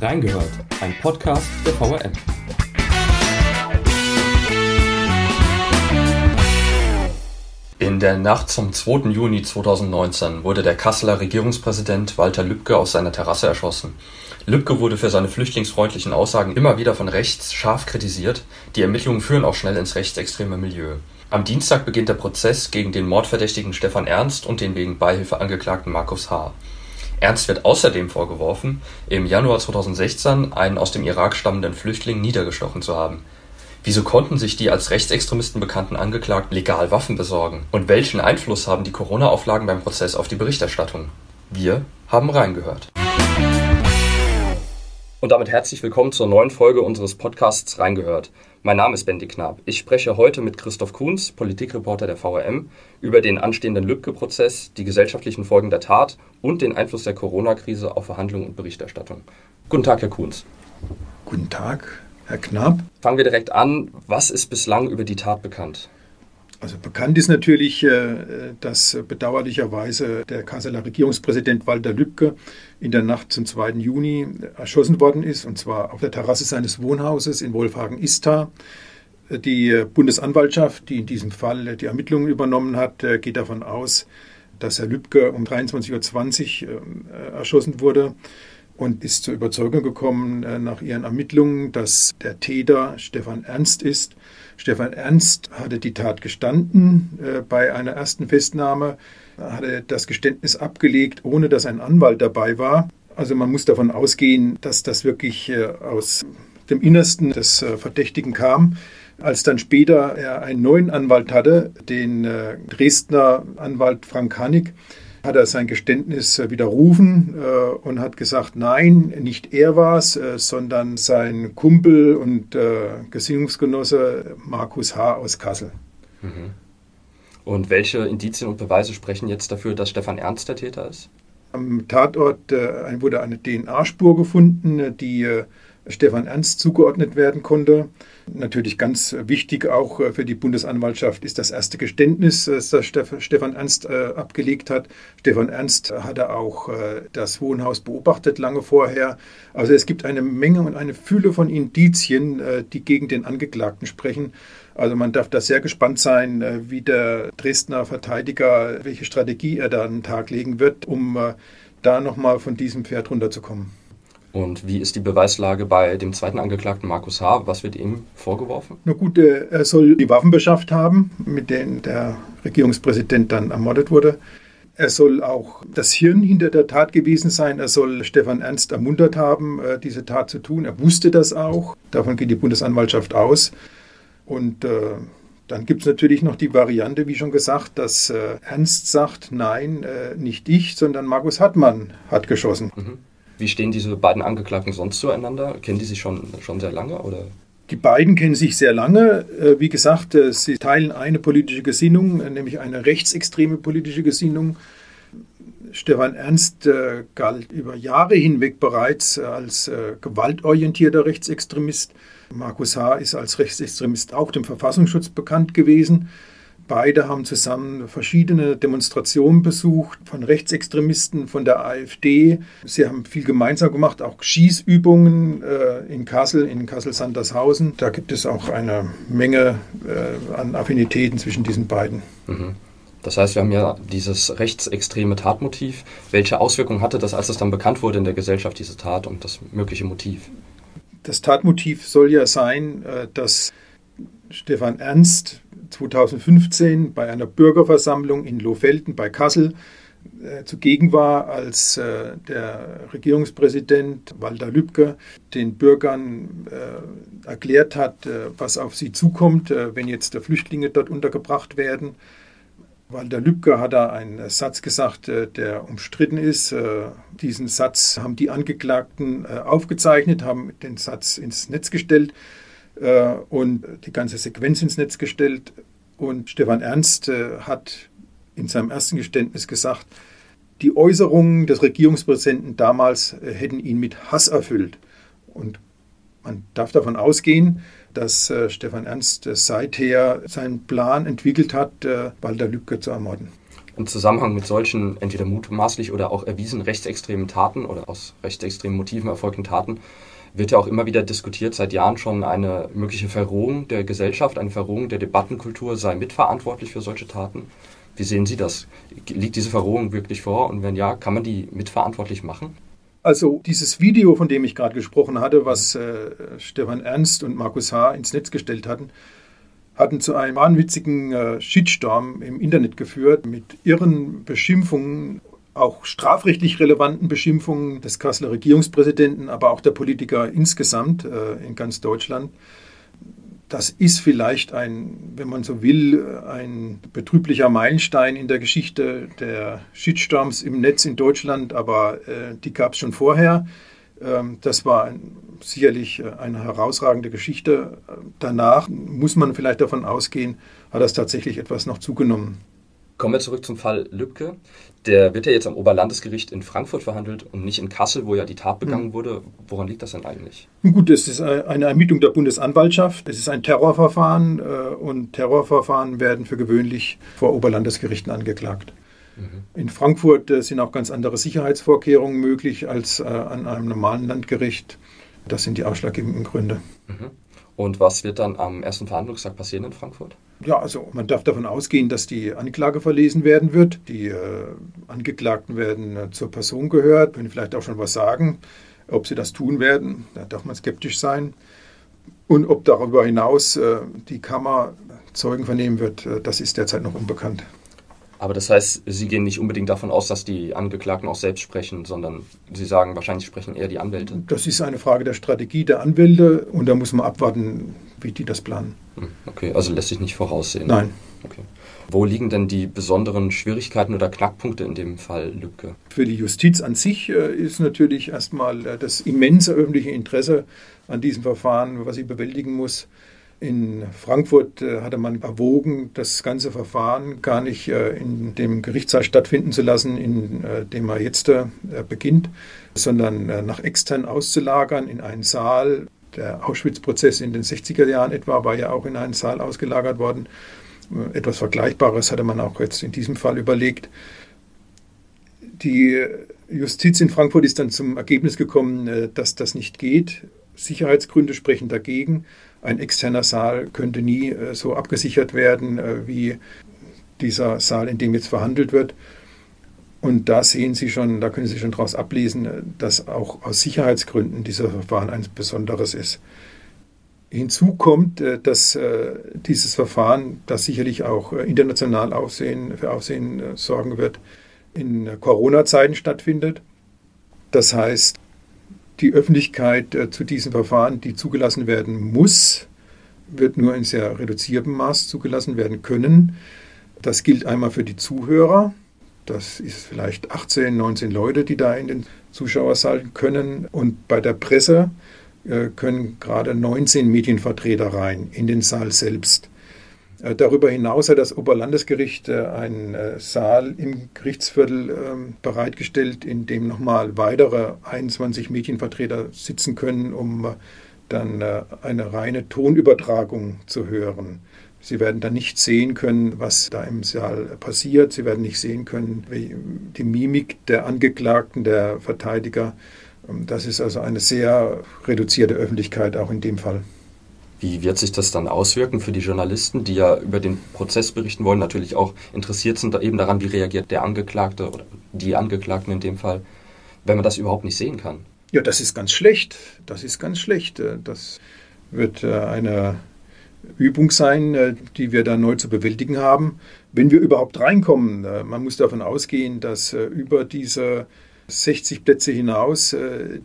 Reingehört, ein Podcast der VRM. In der Nacht zum 2. Juni 2019 wurde der Kasseler Regierungspräsident Walter Lübcke aus seiner Terrasse erschossen. Lübcke wurde für seine flüchtlingsfreundlichen Aussagen immer wieder von rechts scharf kritisiert. Die Ermittlungen führen auch schnell ins rechtsextreme Milieu. Am Dienstag beginnt der Prozess gegen den Mordverdächtigen Stefan Ernst und den wegen Beihilfe angeklagten Markus H. Ernst wird außerdem vorgeworfen, im Januar 2016 einen aus dem Irak stammenden Flüchtling niedergestochen zu haben. Wieso konnten sich die als Rechtsextremisten bekannten Angeklagten legal Waffen besorgen? Und welchen Einfluss haben die Corona-Auflagen beim Prozess auf die Berichterstattung? Wir haben reingehört. Und damit herzlich willkommen zur neuen Folge unseres Podcasts Reingehört. Mein Name ist Bendy Knab. Ich spreche heute mit Christoph Kuhns, Politikreporter der VRM, über den anstehenden Lübcke-Prozess, die gesellschaftlichen Folgen der Tat und den Einfluss der Corona-Krise auf Verhandlungen und Berichterstattung. Guten Tag, Herr Kuhns. Guten Tag, Herr Knab. Fangen wir direkt an. Was ist bislang über die Tat bekannt? Also bekannt ist natürlich, äh, dass bedauerlicherweise der Kasseler Regierungspräsident Walter Lübcke in der Nacht zum 2. Juni erschossen worden ist, und zwar auf der Terrasse seines Wohnhauses in Wolfhagen-Istar. Die Bundesanwaltschaft, die in diesem Fall die Ermittlungen übernommen hat, äh, geht davon aus, dass Herr Lübcke um 23.20 Uhr äh, erschossen wurde und ist zur Überzeugung gekommen nach ihren Ermittlungen, dass der Täter Stefan Ernst ist Stefan Ernst hatte die Tat gestanden äh, bei einer ersten Festnahme, hatte das Geständnis abgelegt, ohne dass ein Anwalt dabei war. Also man muss davon ausgehen, dass das wirklich äh, aus dem Innersten des äh, Verdächtigen kam. Als dann später er einen neuen Anwalt hatte, den Dresdner Anwalt Frank Hanig, hat er sein Geständnis äh, widerrufen äh, und hat gesagt, nein, nicht er war es, äh, sondern sein Kumpel und Gesinnungsgenosse Markus H. aus Kassel. Mhm. Und welche Indizien und Beweise sprechen jetzt dafür, dass Stefan Ernst der Täter ist? Am Tatort wurde eine DNA-Spur gefunden, die Stefan Ernst zugeordnet werden konnte. Natürlich ganz wichtig auch äh, für die Bundesanwaltschaft ist das erste Geständnis, äh, das Stefan Ernst äh, abgelegt hat. Stefan Ernst hatte auch das Wohnhaus beobachtet lange vorher. Also es gibt eine Menge und eine Fülle von Indizien, die gegen den Angeklagten sprechen. Also man darf da sehr gespannt sein, wie der Dresdner Verteidiger, welche Strategie er da an den Tag legen wird, um da nochmal von diesem Pferd runterzukommen. Und wie ist die Beweislage bei dem zweiten Angeklagten Markus H.? Was wird ihm vorgeworfen? Na gut, äh, er soll die Waffen beschafft haben, mit denen der Regierungspräsident dann ermordet wurde. Er soll auch das Hirn hinter der Tat gewesen sein. Er soll Stefan Ernst ermuntert haben, äh, diese Tat zu tun. Er wusste das auch. Davon geht die Bundesanwaltschaft aus. Und äh, dann gibt es natürlich noch die Variante, wie schon gesagt, dass äh, Ernst sagt, nein, äh, nicht ich, sondern Markus Hartmann hat geschossen. Mhm. Wie stehen diese beiden Angeklagten sonst zueinander? Kennen die sich schon, schon sehr lange? Oder? Die beiden kennen sich sehr lange. Äh, wie gesagt, äh, sie teilen eine politische Gesinnung, äh, nämlich eine rechtsextreme politische Gesinnung. Stefan Ernst galt über Jahre hinweg bereits als gewaltorientierter Rechtsextremist. Markus H. ist als Rechtsextremist auch dem Verfassungsschutz bekannt gewesen. Beide haben zusammen verschiedene Demonstrationen besucht von Rechtsextremisten, von der AfD. Sie haben viel gemeinsam gemacht, auch Schießübungen äh, in Kassel, in Kassel-Sandershausen. Da gibt es auch eine Menge äh, an Affinitäten zwischen diesen beiden. Mhm. Das heißt, wir haben ja dieses rechtsextreme Tatmotiv. Welche Auswirkungen hatte das, als es dann bekannt wurde in der Gesellschaft, diese Tat und das mögliche Motiv? Das Tatmotiv soll ja sein, äh, dass Stefan Ernst 2015 bei einer Bürgerversammlung in Lohfelden bei Kassel äh, zugegen war, als äh, der Regierungspräsident Walter Lübcke den Bürgern äh, erklärt hat, was auf sie zukommt, wenn jetzt Flüchtlinge dort untergebracht werden. Walter Lübcke hat da einen Satz gesagt, der umstritten ist. Diesen Satz haben die Angeklagten aufgezeichnet, haben den Satz ins Netz gestellt äh, und die ganze Sequenz ins Netz gestellt. Und Stefan Ernst äh, hat in seinem ersten Geständnis gesagt, die Äußerungen des Regierungspräsidenten damals äh, hätten ihn mit Hass erfüllt. Und man darf davon ausgehen, dass äh, Stefan Ernst äh, seither seinen Plan entwickelt hat, äh, Walter Lübcke zu ermorden. Im Zusammenhang mit solchen entweder mutmaßlich oder auch erwiesen rechtsextremen Taten oder aus rechtsextremen Motiven erfolgten Taten wird ja auch immer wieder diskutiert, seit Jahren schon eine mögliche Verrohung der Gesellschaft, eine Verrohung der Debattenkultur sei mitverantwortlich für solche Taten. Wie sehen Sie das? Liegt diese Verrohung wirklich vor? Und wenn ja, kann man die mitverantwortlich machen? Also dieses Video, von dem ich gerade gesprochen hatte, was äh, Stefan Ernst und Markus H. ins Netz gestellt hatten, hatten zu einem wahnwitzigen äh, Shitstorm im Internet geführt mit irren Beschimpfungen, auch strafrechtlich relevanten Beschimpfungen des Kasseler Regierungspräsidenten, aber auch der Politiker insgesamt äh, in ganz Deutschland. Das ist vielleicht ein, wenn man so will, ein betrüblicher Meilenstein in der Geschichte der Shitstorms im Netz in Deutschland, aber äh, die gab es schon vorher. Ähm, das war ein, sicherlich äh, eine herausragende Geschichte. Danach muss man vielleicht davon ausgehen, hat das tatsächlich etwas noch zugenommen. Kommen wir zurück zum Fall Lübcke. Der wird ja jetzt am Oberlandesgericht in Frankfurt verhandelt und nicht in Kassel, wo ja die Tat begangen hm. wurde. Woran liegt das denn eigentlich? Gut, es ist eine Ermittlung der Bundesanwaltschaft. Es ist ein Terrorverfahren äh, und Terrorverfahren werden für gewöhnlich vor Oberlandesgerichten angeklagt. Mhm. In Frankfurt äh, sind auch ganz andere Sicherheitsvorkehrungen möglich als äh, an einem normalen Landgericht. Das sind die ausschlaggebenden Gründe. Mhm. Und was wird dann am ersten Verhandlungstag passieren in Frankfurt? Ja, also man darf davon ausgehen, dass die Anklage verlesen werden wird. Die äh, Angeklagten werden äh, zur Person gehört, können vielleicht auch schon was sagen. Ob sie das tun werden, da darf man skeptisch sein. Und ob darüber hinaus äh, die Kammer Zeugen vernehmen wird, äh, das ist derzeit noch unbekannt. Aber das heißt, Sie gehen nicht unbedingt davon aus, dass die Angeklagten auch selbst sprechen, sondern Sie sagen, wahrscheinlich sprechen eher die Anwälte. Das ist eine Frage der Strategie der Anwälte und da muss man abwarten, wie die das planen. Hm, okay, also lässt sich nicht voraussehen. Nein. Okay. Wo liegen denn die besonderen Schwierigkeiten oder Knackpunkte in dem Fall Lübcke? Für die Justiz an sich äh, ist natürlich erstmal äh, das immense öffentliche Interesse an diesem Verfahren, was sie bewältigen muss. In Frankfurt äh, hatte man erwogen, das ganze Verfahren gar nicht äh, in dem Gerichtssaal stattfinden zu lassen, in äh, dem er jetzt beginnt, sondern nach extern auszulagern in einen Saal. Der Auschwitz-Prozess in den 60er Jahren etwa war ja auch in einen Saal ausgelagert worden. Etwas Vergleichbares hatte man auch jetzt in diesem Fall überlegt. Die Justiz in Frankfurt ist dann zum Ergebnis gekommen, dass das nicht geht. Sicherheitsgründe sprechen dagegen. Ein externer Saal könnte nie äh, so abgesichert werden äh, wie dieser Saal, in dem jetzt verhandelt wird. Und da sehen Sie schon, da können Sie schon daraus ablesen, äh, dass auch aus Sicherheitsgründen dieser Verfahren ein besonderes ist. Hinzu kommt, dass dieses Verfahren, das sicherlich auch international Aufsehen, für Aufsehen sorgen wird, in Corona-Zeiten stattfindet. Das heißt, die Öffentlichkeit äh, zu diesen Verfahren, die zugelassen werden muss, wird nur in sehr reduziertem Maß zugelassen werden können. Das gilt einmal für die Zuhörer. Das ist vielleicht 18, 19 Leute, die da in den Zuschauersaal können. Und bei der Presse äh, können gerade 19 Medienvertreter rein in den Saal selbst. Äh, darüber hinaus hat das Oberlandesgericht äh, einen äh, Saal im Gerichtsviertel ähm, bereitgestellt, in dem nochmal weitere 21 Medienvertreter sitzen können, um dann eine reine Tonübertragung zu hören. Sie werden dann nicht sehen können, was da im Saal passiert. Sie werden nicht sehen können, wie die Mimik der Angeklagten, der Verteidiger. Ähm, das ist also eine sehr reduzierte Öffentlichkeit auch in dem Fall. Wie wird sich das dann auswirken für die Journalisten, die ja über den Prozess berichten wollen, natürlich auch interessiert sind eben daran, wie reagiert der Angeklagte oder die Angeklagten in dem Fall, wenn man das überhaupt nicht sehen kann? Ja, das ist ganz schlecht. Das ist ganz schlecht. Das wird äh, eine Übung sein, äh, die wir da neu zu bewältigen haben. Wenn wir überhaupt reinkommen, äh, man muss davon ausgehen, dass über diese 60 Plätze hinaus,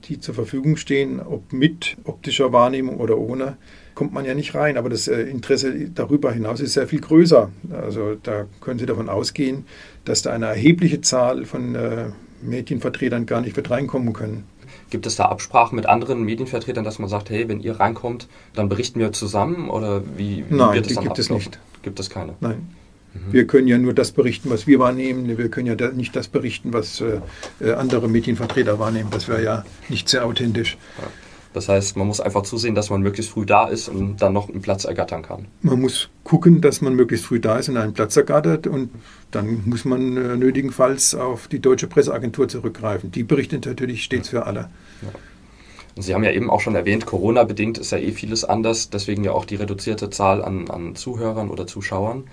die zur Verfügung stehen, ob mit optischer Wahrnehmung oder ohne, kommt man ja nicht rein. Aber das äh, Interesse darüber hinaus ist sehr viel größer. Also da können Sie davon ausgehen, dass da eine erhebliche Zahl von äh, Medienvertretern gar nicht wird reinkommen können. Gibt es da Absprachen mit anderen Medienvertretern, dass man sagt, hey, wenn ihr reinkommt, dann berichten wir zusammen? Oder wie, wie Nein, wird es dann gibt ablaufen? es nicht. Gibt es keine? Nein. Mhm. Wir können ja nur das berichten, was wir wahrnehmen. Wir können ja nicht das berichten, was äh, andere Medienvertreter wahrnehmen. Das wäre ja nicht sehr authentisch. Ja. Das heißt, man muss einfach zusehen, dass man möglichst früh da ist und dann noch einen Platz ergattern kann. Man muss gucken, dass man möglichst früh da ist und einen Platz ergattert und dann muss man äh, nötigenfalls auf die deutsche Presseagentur zurückgreifen. Die berichtet natürlich stets für alle. Ja. Und Sie haben ja eben auch schon erwähnt, Corona-bedingt ist ja eh vieles anders, deswegen ja auch die reduzierte Zahl an, an Zuhörern oder Zuschauern.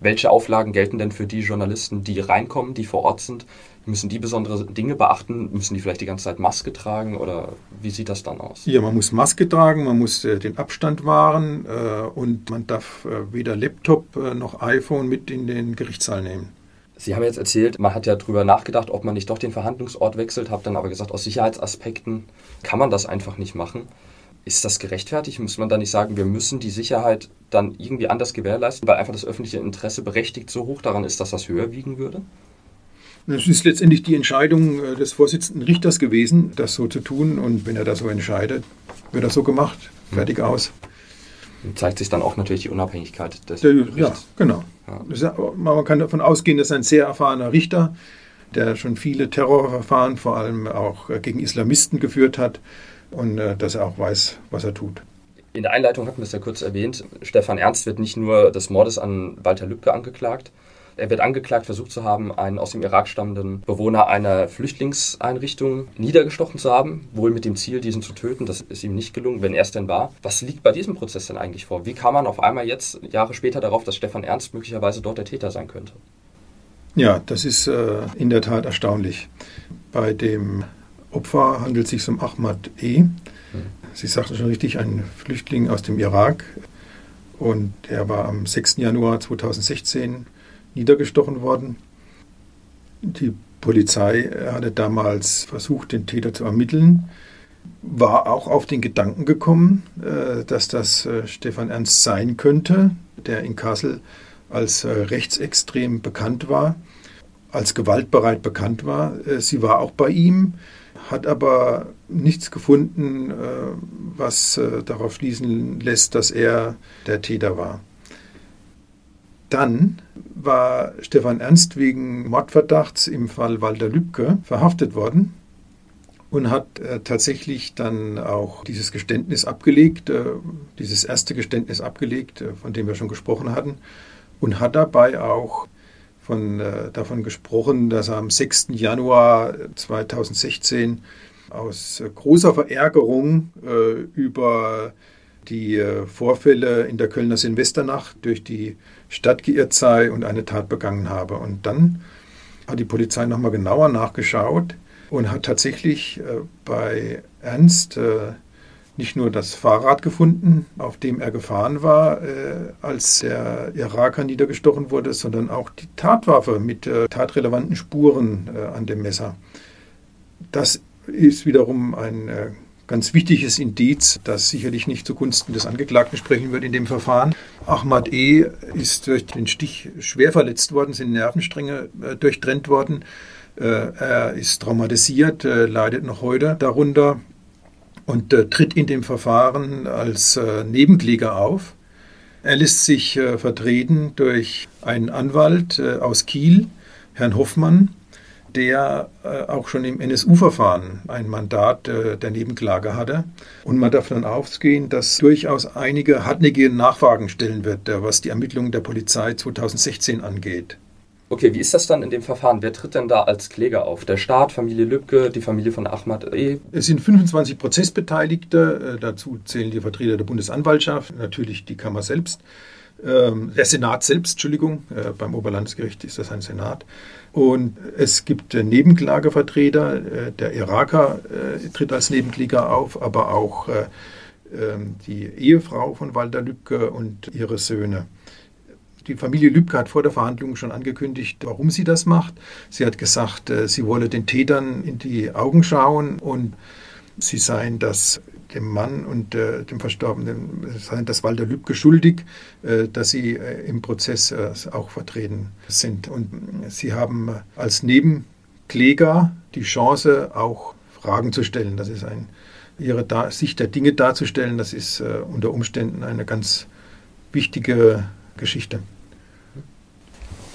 Welche Auflagen gelten denn für die Journalisten, die reinkommen, die vor Ort sind? Müssen die besondere Dinge beachten? Müssen die vielleicht die ganze Zeit Maske tragen oder wie sieht das dann aus? Ja, man muss Maske tragen, man muss äh, den Abstand wahren äh, und man darf äh, weder Laptop äh, noch iPhone mit in den Gerichtssaal nehmen. Sie haben jetzt erzählt, man hat ja darüber nachgedacht, ob man nicht doch den Verhandlungsort wechselt, habe dann aber gesagt, aus Sicherheitsaspekten kann man das einfach nicht machen. Ist das gerechtfertigt? Muss man da nicht sagen, wir müssen die Sicherheit dann irgendwie anders gewährleisten, weil einfach das öffentliche Interesse berechtigt so hoch daran ist, dass das höher wiegen würde? Es ist letztendlich die Entscheidung äh, des Vorsitzenden Richters gewesen, das so zu tun. Und wenn er das so entscheidet, wird das so gemacht. Fertig aus. Und zeigt sich dann auch natürlich die Unabhängigkeit des Der, Ja, genau. Ja. man kann davon ausgehen, dass ein sehr erfahrener Richter, der schon viele Terrorverfahren, vor allem auch äh, gegen Islamisten geführt hat, und äh, dass er auch weiß, was er tut. In der Einleitung hatten wir es ja kurz erwähnt. Stefan Ernst wird nicht nur des Mordes an Walter Lübcke angeklagt. Er wird angeklagt, versucht zu haben, einen aus dem Irak stammenden Bewohner einer Flüchtlingseinrichtung niedergestochen zu haben, wohl mit dem Ziel, diesen zu töten. Das ist ihm nicht gelungen, wenn er es denn war. Was liegt bei diesem Prozess denn eigentlich vor? Wie kam man auf einmal jetzt, Jahre später, darauf, dass Stefan Ernst möglicherweise dort der Täter sein könnte? Ja, das ist äh, in der Tat erstaunlich. Bei dem Opfer handelt sich um Ahmad E. Sie sagten schon richtig, ein Flüchtling aus dem Irak. Und er war am 6. Januar 2016 niedergestochen worden. Die Polizei hatte damals versucht, den Täter zu ermitteln, war auch auf den Gedanken gekommen, äh, dass das äh, Stefan Ernst sein könnte, der in Kassel als äh, rechtsextrem bekannt war, als gewaltbereit bekannt war. Sie war auch bei ihm hat aber nichts gefunden, äh, was äh, darauf schließen lässt, dass er der Täter war. Dann war Stefan Ernst wegen Mordverdachts im Fall Walter Lübcke verhaftet worden und hat äh, tatsächlich dann auch dieses Geständnis abgelegt, dieses erste Geständnis abgelegt, von dem wir schon gesprochen hatten, und hat dabei auch von, äh, davon gesprochen, dass er am 6. Januar 2016 aus äh, großer Verärgerung äh, über die äh, Vorfälle in der Kölner Silvesternacht durch die Stadt geirrt sei und eine Tat begangen habe. Und dann hat die Polizei nochmal genauer nachgeschaut und hat tatsächlich äh, bei Ernst äh, nicht nur das Fahrrad gefunden, auf dem er gefahren war, äh, als der Iraker niedergestochen wurde, sondern auch die Tatwaffe mit äh, tatrelevanten Spuren äh, an dem Messer. Das ist wiederum ein äh, ganz wichtiges Indiz, das sicherlich nicht zugunsten des Angeklagten sprechen wird in dem Verfahren. Ahmad E. ist durch den Stich schwer verletzt worden, sind Nervenstränge äh, durchtrennt worden. Äh, er ist traumatisiert, leidet noch heute darunter und äh, tritt in dem Verfahren als äh, Nebenkläger auf. Er lässt sich äh, vertreten durch einen Anwalt äh, aus Kiel, Herrn Hoffmann, der äh, auch schon im NSU-Verfahren ein Mandat äh, der Nebenklage hatte. Und man darf dann ausgehen, dass durchaus einige hartnäckige Nachfragen stellen wird, was die Ermittlungen der Polizei 2016 angeht. Okay, wie ist das dann in dem Verfahren? Wer tritt denn da als Kläger auf? Der Staat, Familie Lübcke, die Familie von Ahmad E? Es sind 25 Prozessbeteiligte. Äh, dazu zählen die Vertreter der Bundesanwaltschaft, natürlich die Kammer selbst. Ähm, der Senat selbst, Entschuldigung, äh, beim Oberlandesgericht ist das ein Senat. Und es gibt äh, Nebenklagevertreter, der Iraker tritt als Nebenkläger auf, aber auch ähm, die Ehefrau von Walter Lübcke und ihre Söhne. Die Familie Lübcke hat vor der Verhandlung schon angekündigt, warum sie das macht. Sie hat gesagt, äh, sie wolle den Tätern in die Augen schauen und sie seien das dem Mann und äh, dem Verstorbenen, seien das Walter Lübcke schuldig, äh, dass sie im Prozess auch vertreten sind. Und sie haben als Nebenkläger die Chance, auch Fragen zu stellen. Das ist ein, ihre Sicht der Dinge darzustellen. Das ist unter Umständen eine ganz wichtige Geschichte.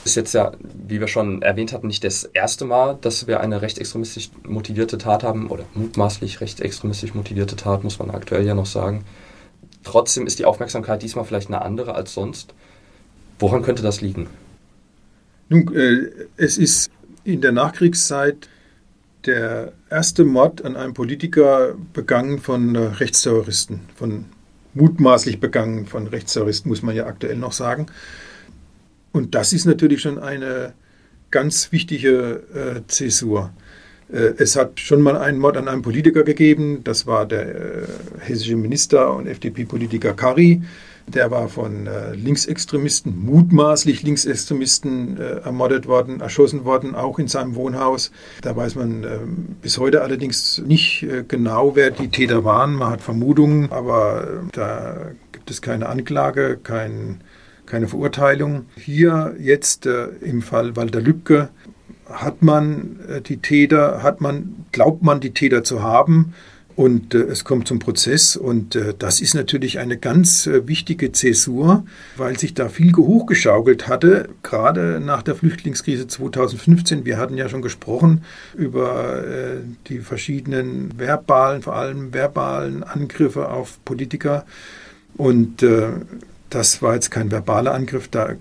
Ist jetzt ja, wie wir schon erwähnt hatten, nicht das erste Mal, dass wir eine rechtsextremistisch motivierte Tat haben oder mutmaßlich rechtsextremistisch motivierte Tat, muss man aktuell ja noch sagen. Trotzdem ist die Aufmerksamkeit diesmal vielleicht eine andere als sonst. Woran könnte das liegen? Nun, äh, es ist in der Nachkriegszeit der erste Mord an einem Politiker begangen von äh, Rechtsterroristen, von mutmaßlich begangen von Rechtsterroristen, muss man ja aktuell noch sagen. Und das ist natürlich schon eine ganz wichtige äh, Zäsur. Äh, es hat schon mal einen Mord an einem Politiker gegeben, das war der äh, hessische Minister und FDP-Politiker Kari. Der war von äh, Linksextremisten, mutmaßlich Linksextremisten, äh, ermordet worden, erschossen worden, auch in seinem Wohnhaus. Da weiß man äh, bis heute allerdings nicht äh, genau, wer die Täter waren. Man hat Vermutungen, aber da gibt es keine Anklage, kein, keine Verurteilung. Hier jetzt äh, im Fall Walter Lübcke hat man die Täter, hat man, glaubt man die Täter zu haben, und äh, es kommt zum Prozess und äh, das ist natürlich eine ganz äh, wichtige Zäsur, weil sich da viel hochgeschaukelt hatte, gerade nach der Flüchtlingskrise 2015. Wir hatten ja schon gesprochen über äh, die verschiedenen verbalen, vor allem verbalen Angriffe auf Politiker. Und äh, das war jetzt kein verbaler Angriff, da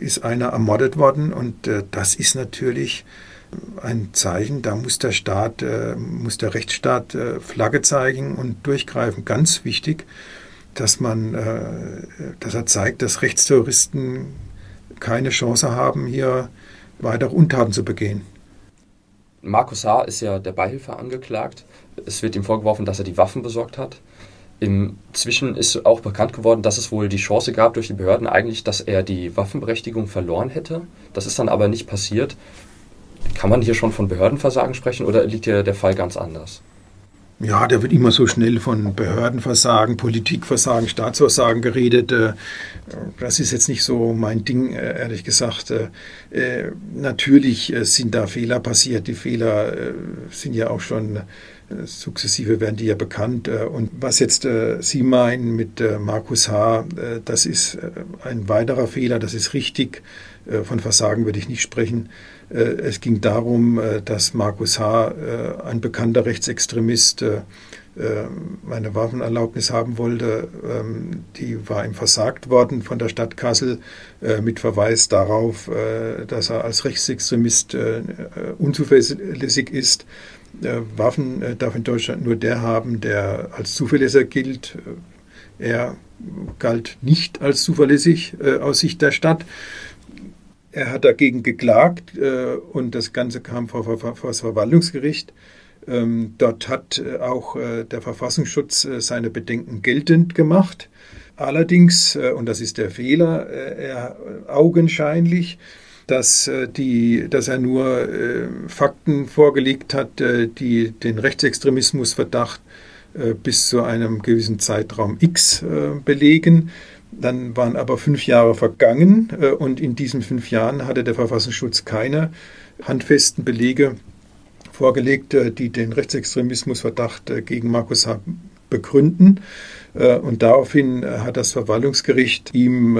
ist einer ermordet worden und äh, das ist natürlich ein Zeichen, da muss der Staat, äh, muss der Rechtsstaat äh, Flagge zeigen und durchgreifen. Ganz wichtig, dass man, äh, dass er zeigt, dass Rechtsterroristen keine Chance haben, hier weitere Untaten zu begehen. Markus H. ist ja der Beihilfe angeklagt. Es wird ihm vorgeworfen, dass er die Waffen besorgt hat. Inzwischen ist auch bekannt geworden, dass es wohl die Chance gab durch die Behörden eigentlich, dass er die Waffenberechtigung verloren hätte. Das ist dann aber nicht passiert. Kann man hier schon von Behördenversagen sprechen oder liegt hier der Fall ganz anders? Ja, da wird immer so schnell von Behördenversagen, Politikversagen, Staatsversagen geredet. Äh, das ist jetzt nicht so mein Ding, äh, ehrlich gesagt. Äh, natürlich sind da Fehler passiert. Die Fehler sind ja auch schon sukzessive werden die ja bekannt. Und was jetzt Sie meinen mit Markus H., das ist ein weiterer Fehler, das ist richtig. Von Versagen würde ich nicht sprechen. Äh, es ging darum, äh, dass Markus H., äh, ein bekannter Rechtsextremist, eine Waffenerlaubnis haben wollte. Ähm, die war ihm versagt worden von der Stadt Kassel mit Verweis darauf, dass er als Rechtsextremist unzuverlässig ist. Waffen darf in Deutschland nur der haben, der als zuverlässiger gilt. Er galt nicht als zuverlässig aus Sicht der Stadt. Er hat dagegen geklagt äh, und das Ganze kam vor, das Verwaltungsgericht. Ähm, dort hat äh, auch äh, der Verfassungsschutz äh, seine Bedenken geltend gemacht. Allerdings, äh, und das ist der Fehler, äh, er augenscheinlich, dass, die, dass er nur Fakten vorgelegt hat, die den Rechtsextremismusverdacht bis zu einem gewissen Zeitraum X belegen. Dann waren aber fünf Jahre vergangen äh, und in diesen fünf Jahren hatte der Verfassungsschutz keine handfesten Belege vorgelegt, äh, die den Rechtsextremismusverdacht äh, gegen Markus H. begründen. Und daraufhin hat das Verwaltungsgericht ihm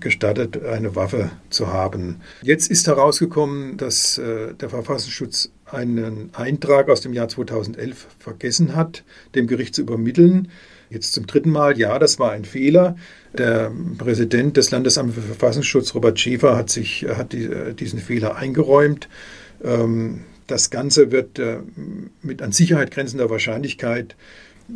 gestattet, eine Waffe zu haben. Jetzt ist herausgekommen, dass der Verfassungsschutz einen Eintrag aus dem Jahr 2011 vergessen hat, dem Gericht zu übermitteln. Jetzt zum dritten Mal, ja, das war ein Fehler. Der Präsident des Landesamts für Verfassungsschutz, Robert Schäfer, hat, sich, hat die, diesen Fehler eingeräumt. Ähm, das Ganze wird äh, mit an Sicherheit grenzender Wahrscheinlichkeit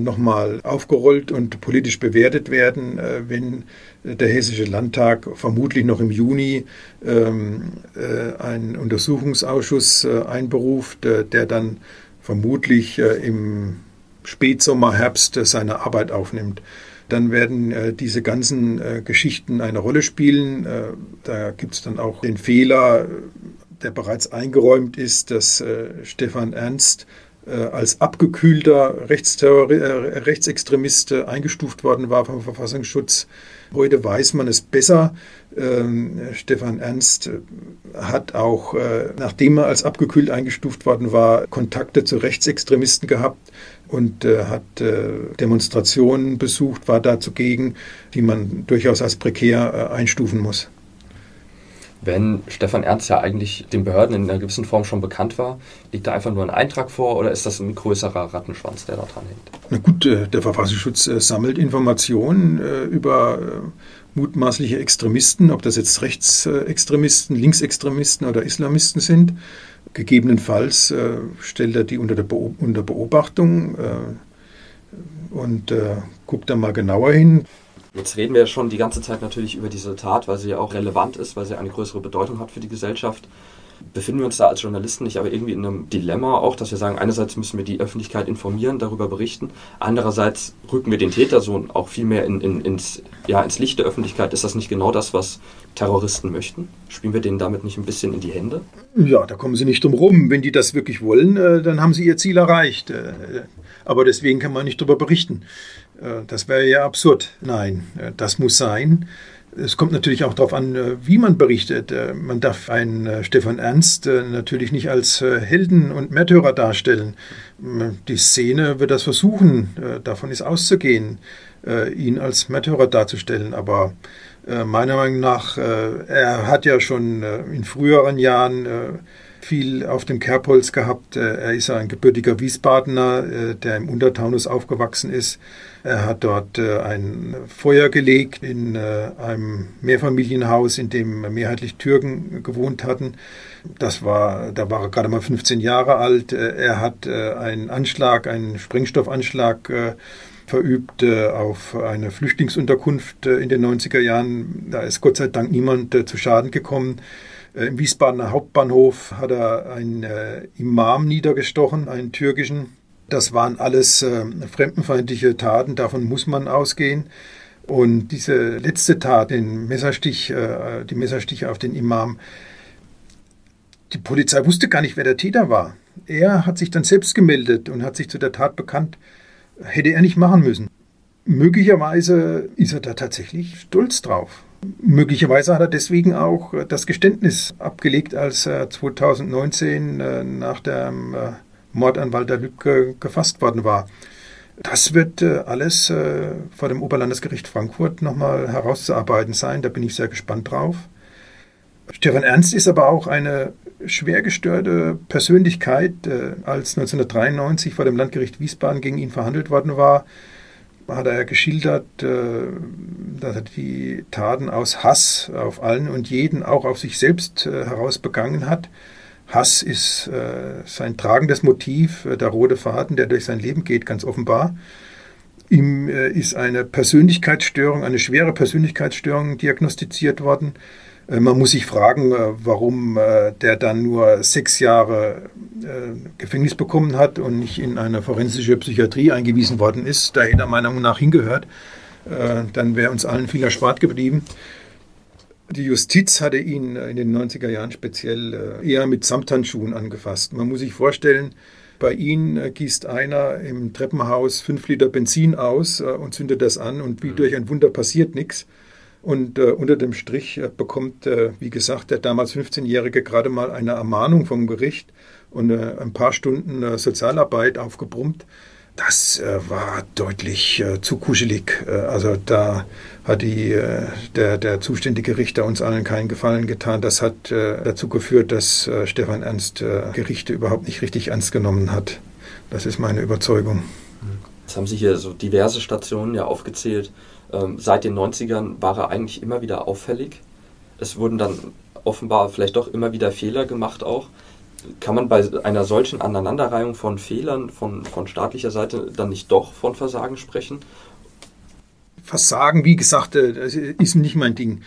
nochmal aufgerollt und politisch bewertet werden, äh, wenn der Hessische Landtag vermutlich noch im Juni ähm, äh, einen Untersuchungsausschuss einberuft, der dann vermutlich im Spätsommer, Herbst seine Arbeit aufnimmt dann werden äh, diese ganzen äh, Geschichten eine Rolle spielen. Äh, da gibt es dann auch den Fehler, der bereits eingeräumt ist, dass äh, Stefan Ernst äh, als abgekühlter äh, Rechtsextremist eingestuft worden war vom Verfassungsschutz. Heute weiß man es besser. Ähm, Stefan Ernst hat auch, nachdem er als abgekühlt eingestuft worden war, Kontakte zu Rechtsextremisten gehabt und äh, hat äh, Demonstrationen besucht, war da zugegen, die man durchaus als prekär äh, einstufen muss. Wenn Stefan Ernst ja eigentlich den Behörden in einer gewissen Form schon bekannt war, liegt da einfach nur ein Eintrag vor oder ist das ein größerer Rattenschwanz, der da dran hängt? Na gut, äh, der Verfassungsschutz äh, sammelt Informationen äh, über mutmaßliche Extremisten, ob das jetzt Rechtsextremisten, Linksextremisten oder Islamisten sind. Gegebenenfalls stellt er die unter, Beobachtung und guckt da mal genauer hin. Jetzt reden wir ja schon die ganze Zeit natürlich über diese Tat, weil sie ja auch relevant ist, weil sie eine größere Bedeutung hat für die Gesellschaft. Befinden wir uns da als Journalisten nicht aber irgendwie in einem Dilemma auch, dass wir sagen, einerseits müssen wir die Öffentlichkeit informieren, darüber berichten, andererseits rücken wir den Täter so auch viel mehr in, in, ins, ja, ins Licht der Öffentlichkeit. Ist das nicht genau das, was Terroristen möchten? Spielen wir denen damit nicht ein bisschen in die Hände? Ja, da kommen sie nicht drum rum. Wenn die das wirklich wollen, äh, dann haben sie ihr Ziel erreicht. Äh, aber deswegen kann man nicht darüber berichten. Äh, das wäre ja absurd. Nein, äh, das muss sein. Es kommt natürlich auch darauf an, äh, wie man berichtet. Man darf einen Stefan Ernst natürlich nicht als Helden und Märtyrer darstellen. Die Szene wird das versuchen, davon ist auszugehen, ihn als Märtyrer darzustellen. Aber meiner Meinung nach, er hat ja schon in früheren Jahren viel auf dem Kerbholz gehabt. Er ist ein gebürtiger Wiesbadener, der im Untertaunus aufgewachsen ist. Er hat dort äh, ein Feuer gelegt in äh, einem Mehrfamilienhaus, in dem mehrheitlich Türken gewohnt hatten. Das war, da war er gerade mal 15 Jahre alt. Äh, er hat einen Anschlag, einen Sprengstoffanschlag verübt auf eine Flüchtlingsunterkunft in den 90er Jahren. Da ist Gott sei Dank niemand zu Schaden gekommen. Im Wiesbadener Hauptbahnhof hat er einen Imam niedergestochen, einen türkischen. Das waren alles äh, fremdenfeindliche Taten, davon muss man ausgehen. Und diese letzte Tat, den Messerstich, äh, die Messerstiche auf den Imam, die Polizei wusste gar nicht, wer der Täter war. Er hat sich dann selbst gemeldet und hat sich zu der Tat bekannt. Hätte er nicht machen müssen. Möglicherweise ist er da tatsächlich stolz drauf. Möglicherweise hat er deswegen auch äh, das Geständnis abgelegt, als er 2019 äh, nach dem äh, Mord an Walter Lübcke gefasst worden war. Das wird alles vor dem Oberlandesgericht Frankfurt nochmal herauszuarbeiten sein. Da bin ich sehr gespannt drauf. Stefan Ernst ist aber auch eine schwer gestörte Persönlichkeit. Als 1993 vor dem Landgericht Wiesbaden gegen ihn verhandelt worden war, hat er geschildert, dass er die Taten aus Hass auf allen und jeden, auch auf sich selbst heraus begangen hat. Hass ist äh, sein tragendes Motiv, äh, der rote Faden, der durch sein Leben geht, ganz offenbar. Ihm äh, ist eine Persönlichkeitsstörung, eine schwere Persönlichkeitsstörung diagnostiziert worden. Äh, man muss sich fragen, äh, warum äh, der dann nur sechs Jahre Gefängnis bekommen hat und nicht in eine forensische Psychiatrie eingewiesen worden ist. Da hätte er meiner Meinung nach hingehört. Dann wäre uns allen viel erspart geblieben. Die Justiz hatte ihn äh, in den 90er Jahren speziell äh, eher mit Samthandschuhen angefasst. Man muss sich vorstellen, bei ihnen äh, gießt einer im Treppenhaus fünf Liter Benzin aus und zündet das an und wie durch ein Wunder passiert nichts. Und äh, unter dem Strich äh, bekommt, äh, wie gesagt, der damals 15-Jährige gerade mal eine Ermahnung vom Gericht und ein paar Stunden Sozialarbeit aufgebrummt. Das äh, war deutlich äh, zu kuschelig. Äh, also da hat die, äh, der, der zuständige Richter uns allen keinen Gefallen getan. Das hat äh, dazu geführt, dass äh, Stefan Ernst Gerichte überhaupt nicht richtig ernst genommen hat. Das ist meine Überzeugung. Jetzt haben Sie hier so diverse Stationen ja aufgezählt. Ähm, seit den 90ern war er eigentlich immer wieder auffällig. Es wurden dann offenbar vielleicht doch immer wieder Fehler gemacht auch kann man bei einer solchen Aneinanderreihung von Fehlern von, von staatlicher Seite dann nicht doch von Versagen sprechen? Versagen, wie gesagt, äh, ist nicht mein Ding.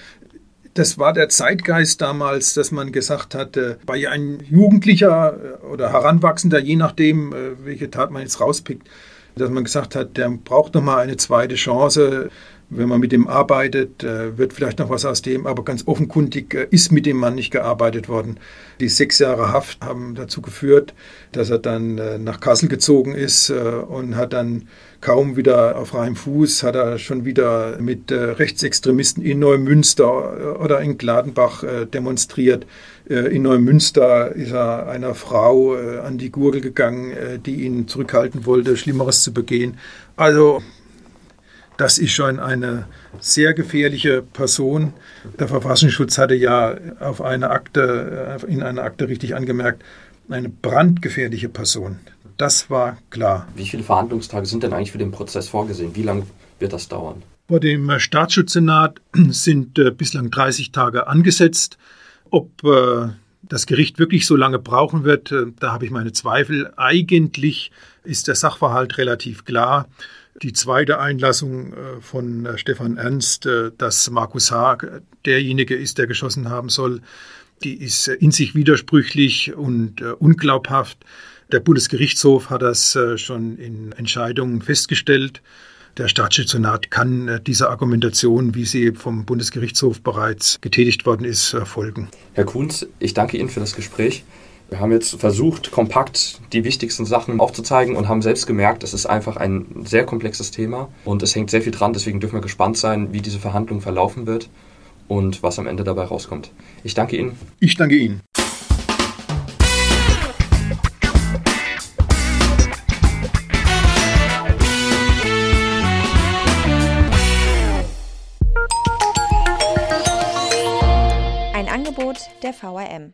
Das war der Zeitgeist damals, dass man gesagt hat, bei einem Jugendlicher äh, oder Heranwachsender, je nachdem, äh, welche Tat man jetzt rauspickt, dass man gesagt hat, der braucht nochmal eine zweite Chance wenn man mit dem arbeitet, äh, wird vielleicht noch was aus dem, aber ganz offenkundig äh, ist mit dem Mann nicht gearbeitet worden. Die sechs Jahre Haft haben dazu geführt, dass er dann äh, nach Kassel gezogen ist und hat dann kaum wieder auf freiem Fuß, hat er schon wieder mit Rechtsextremisten in Neumünster oder in Gladenbach demonstriert. In Neumünster ist er einer Frau an die Gurgel gegangen, die ihn zurückhalten wollte, Schlimmeres zu begehen. Also Das ist schon eine sehr gefährliche Person. Der Verfassungsschutz hatte ja auf eine Akte, in einer Akte richtig angemerkt, eine brandgefährliche Person. Das war klar. Wie viele Verhandlungstage sind denn eigentlich für den Prozess vorgesehen? Wie lange wird das dauern? Vor dem Staatsschutzsenat sind äh, bislang 30 Tage angesetzt. Ob äh, das Gericht wirklich so lange brauchen wird, äh, da habe ich meine Zweifel. Eigentlich ist der Sachverhalt relativ klar. Die zweite Einlassung äh, von äh, Stefan Ernst, dass Markus Haag derjenige ist, der geschossen haben soll, die ist in sich widersprüchlich und unglaubhaft. Der Bundesgerichtshof hat das schon in Entscheidungen festgestellt. Der Staatsschutzsenat kann dieser Argumentation, wie sie vom Bundesgerichtshof bereits getätigt worden ist, folgen. Herr Kunz, ich danke Ihnen für das Gespräch. Wir haben jetzt versucht, kompakt die wichtigsten Sachen aufzuzeigen und haben selbst gemerkt, es ist einfach ein sehr komplexes Thema und es hängt sehr viel dran. Deswegen dürfen wir gespannt sein, wie diese Verhandlung verlaufen wird und was am Ende dabei rauskommt. Ich danke Ihnen. Ich danke Ihnen. Ein Angebot der VRM.